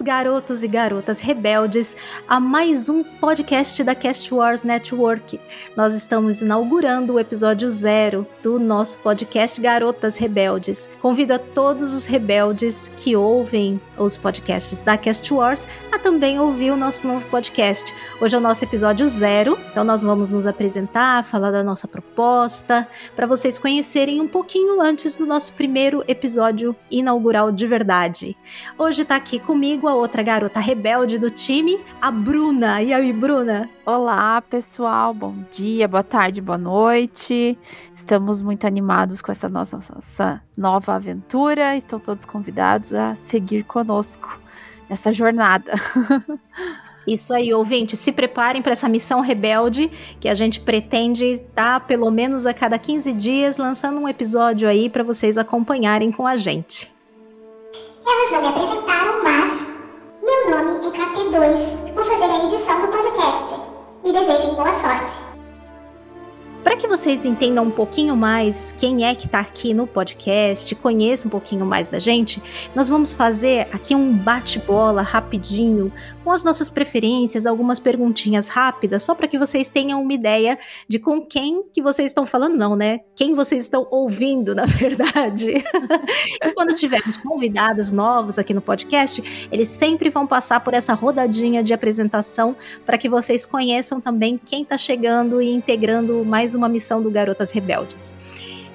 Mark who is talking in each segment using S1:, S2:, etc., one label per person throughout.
S1: Garotos e garotas rebeldes, a mais um podcast da Cast Wars Network. Nós estamos inaugurando o episódio zero do nosso podcast Garotas Rebeldes. Convido a todos os rebeldes que ouvem os podcasts da Cast Wars a também ouvir o nosso novo podcast. Hoje é o nosso episódio zero, então nós vamos nos apresentar, falar da nossa proposta, para vocês conhecerem um pouquinho antes do nosso primeiro episódio inaugural de verdade. Hoje tá aqui comigo a outra garota rebelde do time, a Bruna. E aí, Bruna?
S2: Olá, pessoal. Bom dia, boa tarde, boa noite. Estamos muito animados com essa nossa, nossa nova aventura. Estão todos convidados a seguir conosco nessa jornada.
S1: Isso aí, ouvinte, se preparem para essa missão rebelde que a gente pretende estar tá, pelo menos a cada 15 dias lançando um episódio aí para vocês acompanharem com a gente.
S3: Elas não me apresentaram, mas. Meu nome é KT2. Vou fazer a edição do podcast. Me desejem boa sorte.
S1: Para que vocês entendam um pouquinho mais quem é que está aqui no podcast, conheçam um pouquinho mais da gente, nós vamos fazer aqui um bate-bola rapidinho com as nossas preferências, algumas perguntinhas rápidas, só para que vocês tenham uma ideia de com quem que vocês estão falando, não, né? Quem vocês estão ouvindo, na verdade. e quando tivermos convidados novos aqui no podcast, eles sempre vão passar por essa rodadinha de apresentação para que vocês conheçam também quem está chegando e integrando mais uma missão do Garotas Rebeldes.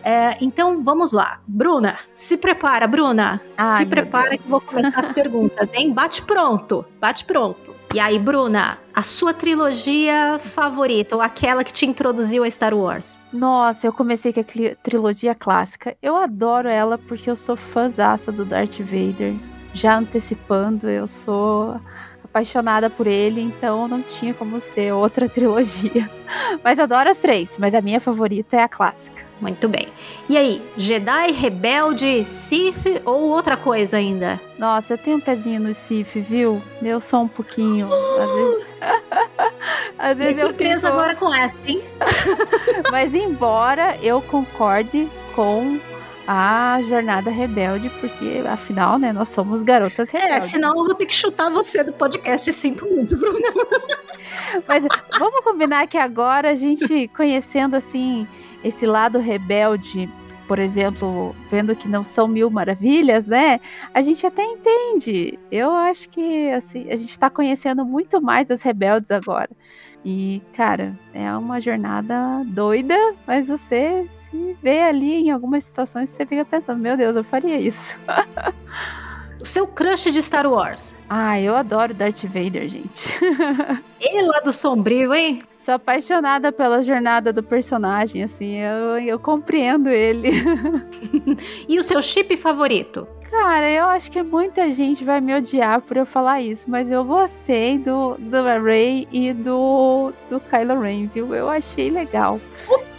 S1: É, então vamos lá. Bruna, se prepara, Bruna. Ai, se prepara que vou começar as perguntas, hein? Bate pronto, bate pronto. E aí, Bruna, a sua trilogia favorita, ou aquela que te introduziu a Star Wars?
S2: Nossa, eu comecei com a trilogia clássica. Eu adoro ela porque eu sou fãzaça do Darth Vader. Já antecipando, eu sou apaixonada por ele, então não tinha como ser outra trilogia. Mas adoro as três, mas a minha favorita é a clássica.
S1: Muito bem. E aí, Jedi, Rebelde, Sith ou outra coisa ainda?
S2: Nossa, eu tenho um pezinho no Sith, viu? Eu sou um pouquinho. Às vezes.
S1: às vezes eu surpresa fico... agora com essa, hein?
S2: Mas embora eu concorde com a jornada rebelde, porque afinal, né, nós somos garotas é, rebeldes.
S1: É, senão eu vou ter que chutar você do podcast. Sinto muito, Bruna.
S2: Mas vamos combinar que agora a gente conhecendo assim esse lado rebelde, por exemplo, vendo que não são mil maravilhas, né? A gente até entende. Eu acho que assim, a gente está conhecendo muito mais os rebeldes agora. E, cara, é uma jornada doida, mas você se vê ali em algumas situações você fica pensando, meu Deus, eu faria isso.
S1: o seu crush de Star Wars?
S2: Ah, eu adoro Darth Vader, gente.
S1: Ele lá do sombrio, hein?
S2: Sou apaixonada pela jornada do personagem, assim, eu, eu compreendo ele.
S1: e o seu chip favorito?
S2: Cara, eu acho que muita gente vai me odiar por eu falar isso, mas eu gostei do, do Ray e do, do Kylo Ren, viu? Eu achei legal. Muita,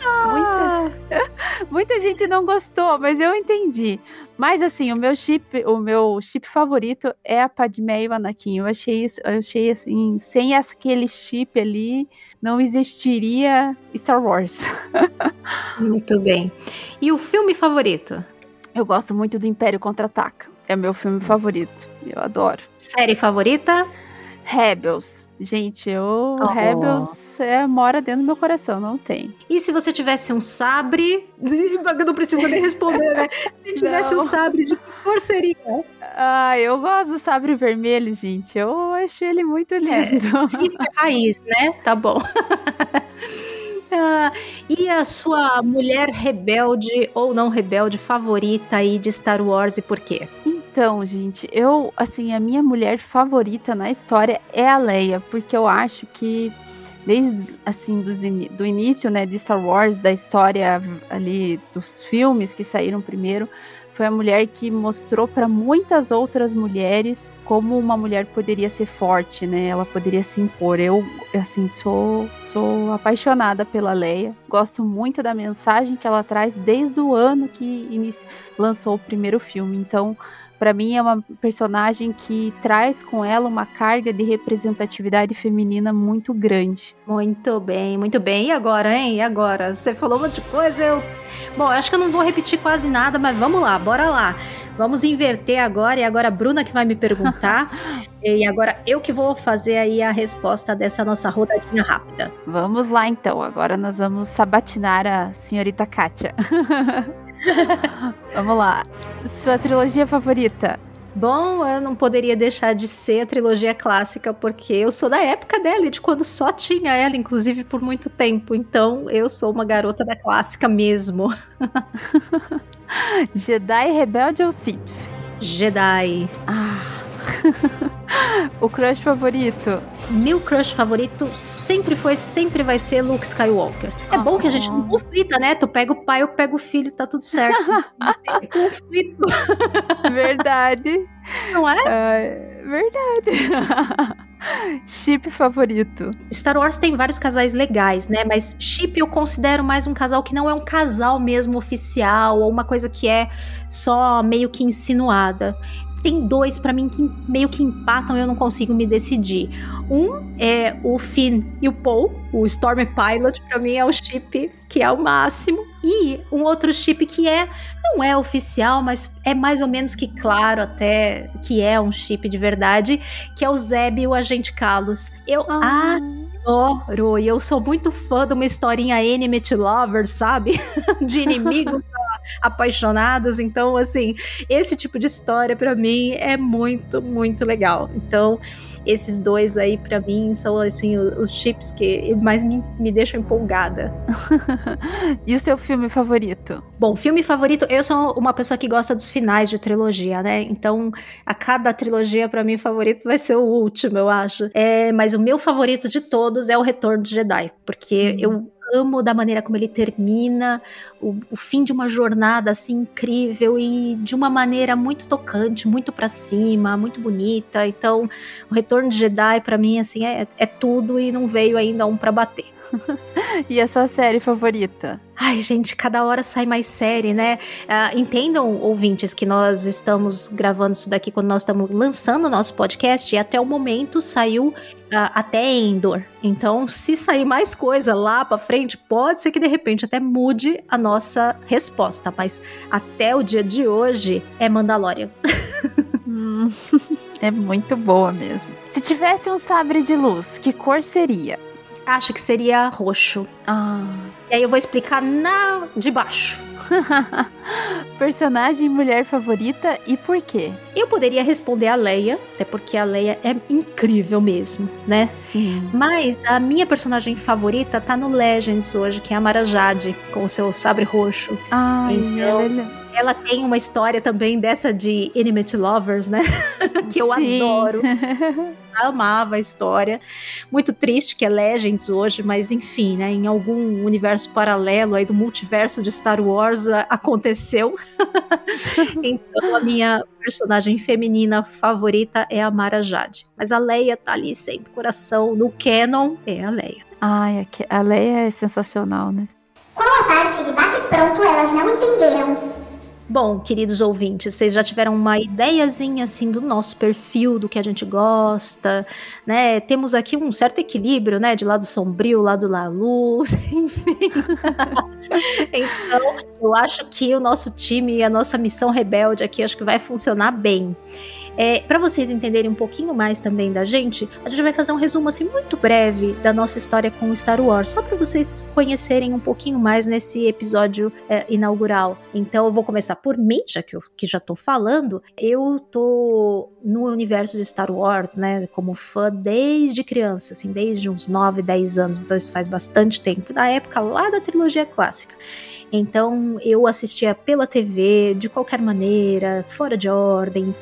S2: muita gente não gostou, mas eu entendi. Mas assim, o meu chip, o meu chip favorito é a Padmé e o Anakin. Eu achei isso, eu achei assim, sem aquele chip ali, não existiria Star Wars.
S1: muito bem. E o filme favorito?
S2: Eu gosto muito do Império Contra-Ataca. É meu filme favorito. Eu adoro.
S1: Série favorita?
S2: Rebels. Gente, o oh. Rebels é, mora dentro do meu coração, não tem.
S1: E se você tivesse um sabre. Não precisa nem responder, né? Se tivesse não. um sabre, de que cor seria?
S2: Ah, eu gosto do sabre vermelho, gente. Eu acho ele muito lindo. É,
S1: cifra raiz, né? Tá bom. ah, e a sua mulher rebelde ou não rebelde favorita aí de Star Wars e por quê?
S2: Então, gente, eu, assim, a minha mulher favorita na história é a Leia, porque eu acho que desde assim do início, né, de Star Wars, da história ali dos filmes que saíram primeiro, foi a mulher que mostrou para muitas outras mulheres como uma mulher poderia ser forte, né? Ela poderia se impor. Eu, assim, sou sou apaixonada pela Leia. Gosto muito da mensagem que ela traz desde o ano que lançou o primeiro filme. Então, para mim é uma personagem que traz com ela uma carga de representatividade feminina muito grande.
S1: Muito bem, muito bem. E agora, hein? E agora? Você falou um monte de coisa, eu. Bom, acho que eu não vou repetir quase nada, mas vamos lá, bora lá. Vamos inverter agora, e agora a Bruna que vai me perguntar. e agora eu que vou fazer aí a resposta dessa nossa rodadinha rápida.
S2: Vamos lá então, agora nós vamos sabatinar a senhorita Kátia. vamos lá. Sua trilogia favorita?
S1: Bom, eu não poderia deixar de ser a trilogia clássica, porque eu sou da época dela, de quando só tinha ela, inclusive por muito tempo. Então, eu sou uma garota da clássica mesmo.
S2: Jedi Rebelde ou Sith?
S1: Jedi.
S2: Ah. o crush favorito?
S1: Meu crush favorito sempre foi, sempre vai ser Luke Skywalker. É bom que a gente não ah. conflita, né? Tu pega o pai, eu pego o filho, tá tudo certo. não tem conflito.
S2: Verdade.
S1: Não é?
S2: é verdade. chip favorito?
S1: Star Wars tem vários casais legais, né? Mas chip eu considero mais um casal que não é um casal mesmo oficial, ou uma coisa que é só meio que insinuada tem dois para mim que meio que empatam e eu não consigo me decidir. Um é o Finn e o Paul, o Storm Pilot, para mim é o chip que é o máximo. E um outro chip que é não é oficial, mas é mais ou menos que claro até que é um chip de verdade, que é o Zeb e o Agente Kalos. Eu ah. adoro, e eu sou muito fã de uma historinha Enemy Lovers, sabe? de inimigos apaixonados. Então, assim, esse tipo de história para mim é muito, muito legal. Então, esses dois aí para mim são assim os chips que mais me, me deixam empolgada.
S2: e o seu filme favorito?
S1: Bom, filme favorito, eu sou uma pessoa que gosta dos finais de trilogia, né? Então, a cada trilogia para mim favorito vai ser o último, eu acho. É, mas o meu favorito de todos é o Retorno de Jedi, porque hum. eu amo da maneira como ele termina, o, o, fim de uma jornada assim incrível e de uma maneira muito tocante, muito para cima, muito bonita. Então, o Retorno de Jedi para mim assim é, é tudo e não veio ainda um para bater.
S2: e a sua série favorita?
S1: Ai, gente, cada hora sai mais série, né? Uh, entendam, ouvintes, que nós estamos gravando isso daqui quando nós estamos lançando o nosso podcast e até o momento saiu uh, até Endor. Então, se sair mais coisa lá pra frente, pode ser que de repente até mude a nossa resposta. Mas até o dia de hoje é Mandalorian.
S2: hum, é muito boa mesmo. Se tivesse um sabre de luz, que cor seria?
S1: Acha que seria roxo.
S2: Ah.
S1: E aí eu vou explicar na de baixo.
S2: Personagem mulher favorita e por quê?
S1: Eu poderia responder a Leia, até porque a Leia é incrível mesmo, né?
S2: Sim.
S1: Mas a minha personagem favorita tá no Legends hoje, que é a Mara Jade, com o seu sabre roxo.
S2: Ai, então, ela
S1: ela tem uma história também dessa de Enemy Lovers, né? que eu Sim. adoro. amava a história. Muito triste que é Legends hoje, mas enfim, né? Em algum universo paralelo aí do multiverso de Star Wars aconteceu. então a minha personagem feminina favorita é a Mara Jade. Mas a Leia tá ali sempre, coração no canon é a Leia.
S2: Ai, a Leia é sensacional, né?
S3: Qual a parte de bate-pronto elas não entenderam?
S1: Bom, queridos ouvintes, vocês já tiveram uma ideiazinha assim do nosso perfil, do que a gente gosta, né? Temos aqui um certo equilíbrio, né? De lado sombrio, lado da luz, enfim. então, eu acho que o nosso time e a nossa missão rebelde aqui acho que vai funcionar bem. É, para vocês entenderem um pouquinho mais também da gente, a gente vai fazer um resumo assim muito breve da nossa história com Star Wars, só para vocês conhecerem um pouquinho mais nesse episódio é, inaugural. Então eu vou começar por mim, já que eu que já tô falando. Eu tô no universo de Star Wars, né, como fã desde criança, assim, desde uns 9, 10 anos, então isso faz bastante tempo, da época lá da trilogia clássica. Então eu assistia pela TV, de qualquer maneira, fora de ordem,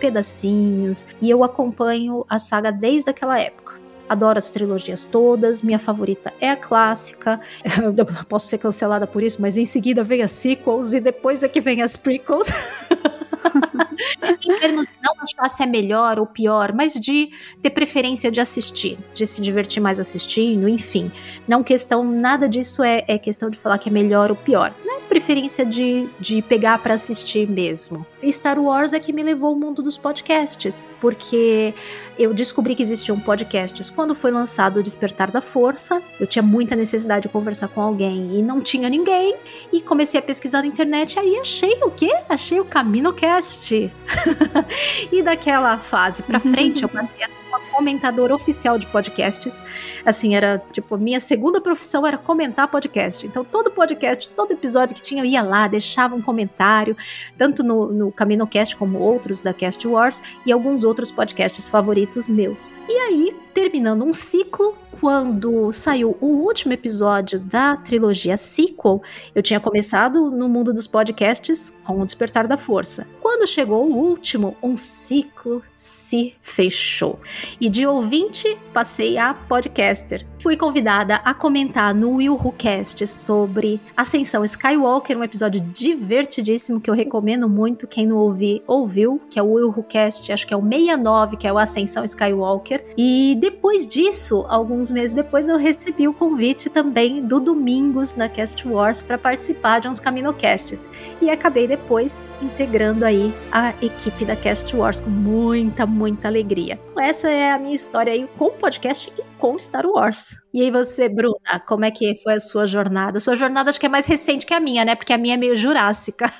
S1: pedacinhos, e eu acompanho a saga desde aquela época adoro as trilogias todas, minha favorita é a clássica. Eu posso ser cancelada por isso, mas em seguida vem as sequels e depois é que vem as prequels. em termos de não achar se é melhor ou pior, mas de ter preferência de assistir, de se divertir mais assistindo, enfim. Não questão, nada disso é, é questão de falar que é melhor ou pior. Né? Preferência de, de pegar para assistir mesmo. Star Wars é que me levou ao mundo dos podcasts, porque eu descobri que existiam podcasts quando foi lançado o Despertar da Força. Eu tinha muita necessidade de conversar com alguém e não tinha ninguém. E comecei a pesquisar na internet. E aí achei o quê? Achei o CaminoCast. e daquela fase pra frente, eu passei a uma comentadora oficial de podcasts. Assim, era tipo, minha segunda profissão era comentar podcast. Então, todo podcast, todo episódio que tinha, eu ia lá, deixava um comentário, tanto no, no CaminoCast como outros da Cast Wars e alguns outros podcasts favoritos meus. E aí, terminando um ciclo, quando saiu o último episódio da trilogia sequel, eu tinha começado no mundo dos podcasts com o Despertar da Força. Quando chegou o último, um ciclo se fechou. E de ouvinte, passei a podcaster. Fui convidada a comentar no Will Who Cast sobre Ascensão Skywalker, um episódio divertidíssimo que eu recomendo muito. Quem não ouvi, ouviu, que é o Will Who Cast, acho que é o 69, que é o Ascensão Skywalker. E depois disso, alguns meses depois, eu recebi o convite também do Domingos na Cast Wars para participar de uns Caminocasts. E acabei depois integrando aí a equipe da Cast Wars com muita, muita alegria. Essa é a minha história aí com o podcast e com Star Wars. E aí você, Bruna, como é que foi a sua jornada? Sua jornada acho que é mais recente que a minha, né? Porque a minha é meio jurássica.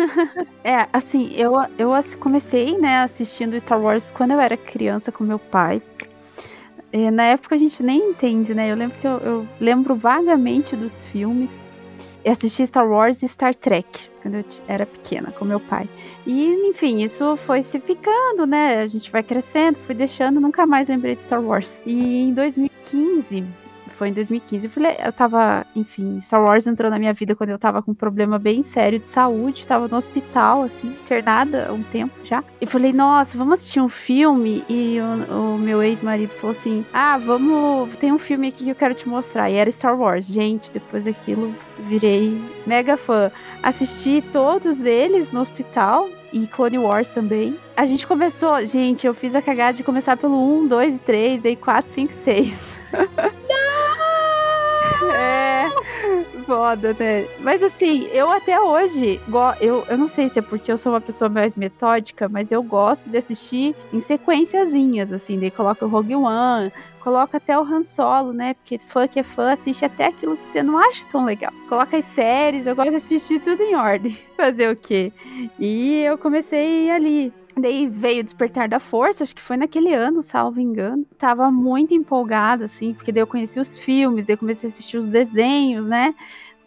S2: é, assim, eu, eu comecei, né, assistindo Star Wars quando eu era criança com meu pai. É, na época a gente nem entende, né? Eu lembro que eu, eu lembro vagamente dos filmes. Assisti Star Wars e Star Trek quando eu era pequena com meu pai. E, enfim, isso foi se ficando, né? A gente vai crescendo, fui deixando, nunca mais lembrei de Star Wars. E em 2015, foi em 2015. Eu, falei, eu tava, enfim, Star Wars entrou na minha vida quando eu tava com um problema bem sério de saúde, tava no hospital, assim, internada há um tempo já. E falei, nossa, vamos assistir um filme? E o, o meu ex-marido falou assim: ah, vamos, tem um filme aqui que eu quero te mostrar. E era Star Wars. Gente, depois daquilo, virei mega fã. Assisti todos eles no hospital, e Clone Wars também. A gente começou, gente, eu fiz a cagada de começar pelo 1, 2 e 3, daí 4, 5, 6. É, foda, né? Mas assim, eu até hoje, eu, eu não sei se é porque eu sou uma pessoa mais metódica, mas eu gosto de assistir em sequenciazinhas, assim, daí coloca o Rogue One, coloca até o Han Solo, né? Porque fã que é fã assiste até aquilo que você não acha tão legal. Coloca as séries, eu gosto de assistir tudo em ordem. Fazer o quê? E eu comecei ali. Daí veio Despertar da Força, acho que foi naquele ano, salvo engano. Tava muito empolgada, assim, porque daí eu conheci os filmes, daí eu comecei a assistir os desenhos, né?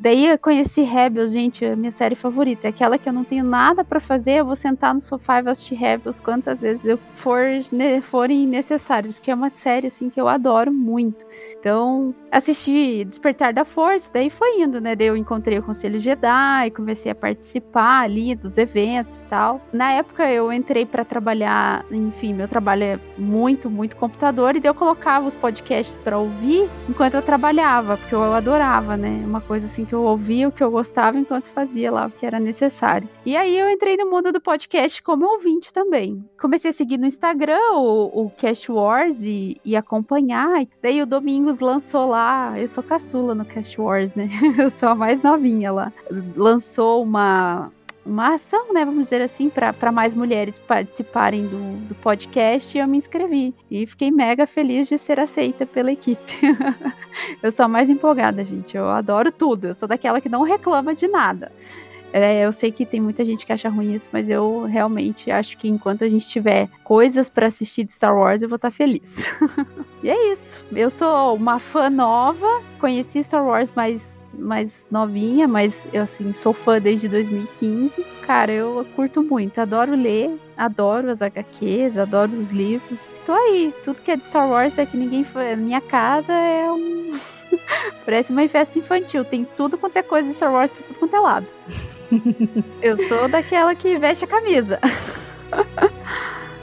S2: Daí eu conheci Rebels, gente, minha série favorita. É aquela que eu não tenho nada para fazer, eu vou sentar no sofá e vou assistir Rebels quantas vezes eu for, ne, forem necessárias, porque é uma série, assim, que eu adoro muito. Então, assisti Despertar da Força, daí foi indo, né? Daí eu encontrei o Conselho Jedi, comecei a participar ali dos eventos e tal. Na época eu entrei para trabalhar, enfim, meu trabalho é muito, muito computador, e daí eu colocava os podcasts para ouvir enquanto eu trabalhava, porque eu adorava, né? Uma coisa assim que eu ouvia, o que eu gostava enquanto fazia lá o que era necessário. E aí eu entrei no mundo do podcast como ouvinte também. Comecei a seguir no Instagram o, o Cast Wars e, e acompanhar. Daí o Domingos lançou lá, eu sou caçula no Cast Wars, né? Eu sou a mais novinha lá. Lançou uma uma ação, né, vamos dizer assim, para mais mulheres participarem do, do podcast e eu me inscrevi. E fiquei mega feliz de ser aceita pela equipe. eu sou a mais empolgada, gente. Eu adoro tudo. Eu sou daquela que não reclama de nada. É, eu sei que tem muita gente que acha ruim isso, mas eu realmente acho que enquanto a gente tiver coisas para assistir de Star Wars, eu vou estar tá feliz. e é isso. Eu sou uma fã nova, conheci Star Wars mais mais novinha, mas eu assim sou fã desde 2015. Cara, eu curto muito, adoro ler, adoro as HQs, adoro os livros. Tô aí, tudo que é de Star Wars é que ninguém foi. Minha casa é um Parece uma festa infantil, tem tudo quanto é coisa de Star Wars por tudo quanto é lado. Eu sou daquela que veste a camisa.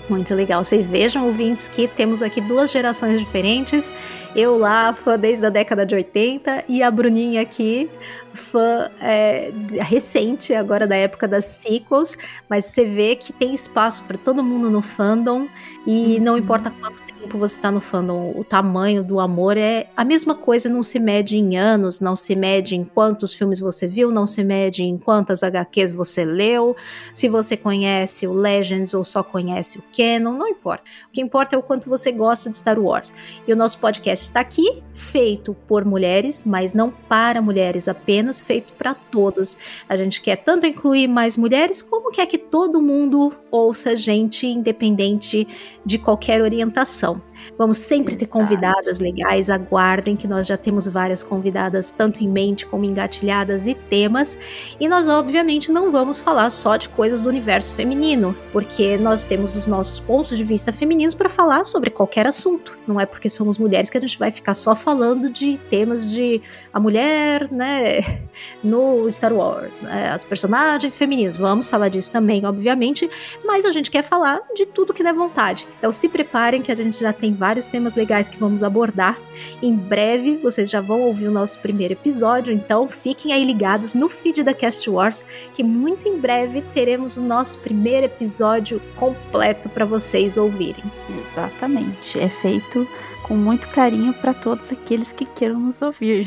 S1: Muito legal. Vocês vejam, ouvintes, que temos aqui duas gerações diferentes. Eu lá, fã desde a década de 80, e a Bruninha aqui, fã é, recente, agora da época das sequels. Mas você vê que tem espaço para todo mundo no fandom, e não importa quanto tempo você está no fandom, o tamanho do amor é a mesma coisa, não se mede em anos, não se mede em quantos filmes você viu, não se mede em quantas HQs você leu, se você conhece o Legends ou só conhece o Canon, não importa. O que importa é o quanto você gosta de Star Wars. E o nosso podcast está aqui, feito por mulheres, mas não para mulheres apenas, feito para todos. A gente quer tanto incluir mais mulheres, como quer que todo mundo ouça gente independente de qualquer orientação. Vamos sempre Exato. ter convidadas legais, aguardem que nós já temos várias convidadas, tanto em mente como engatilhadas e temas. E nós, obviamente, não vamos falar só de coisas do universo feminino, porque nós temos os nossos pontos de vista femininos para falar sobre qualquer assunto. Não é porque somos mulheres que a gente vai ficar só falando de temas de a mulher, né, no Star Wars, né, as personagens femininas. Vamos falar disso também, obviamente, mas a gente quer falar de tudo que der vontade. Então se preparem que a gente já tem vários temas legais que vamos abordar. Em breve vocês já vão ouvir o nosso primeiro episódio, então fiquem aí ligados no feed da Cast Wars, que muito em breve teremos o nosso primeiro episódio completo para vocês ouvirem.
S2: Exatamente. É feito com muito carinho para todos aqueles que queiram nos ouvir.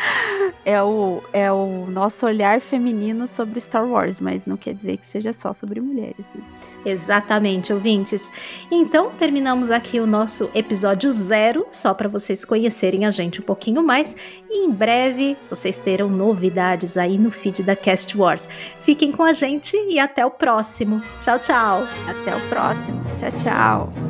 S2: é, o, é o nosso olhar feminino sobre Star Wars, mas não quer dizer que seja só sobre mulheres. Né?
S1: Exatamente, ouvintes. Então, terminamos aqui o nosso episódio zero, só para vocês conhecerem a gente um pouquinho mais. E em breve vocês terão novidades aí no feed da Cast Wars. Fiquem com a gente e até o próximo. Tchau, tchau.
S2: Até o próximo. Tchau, tchau.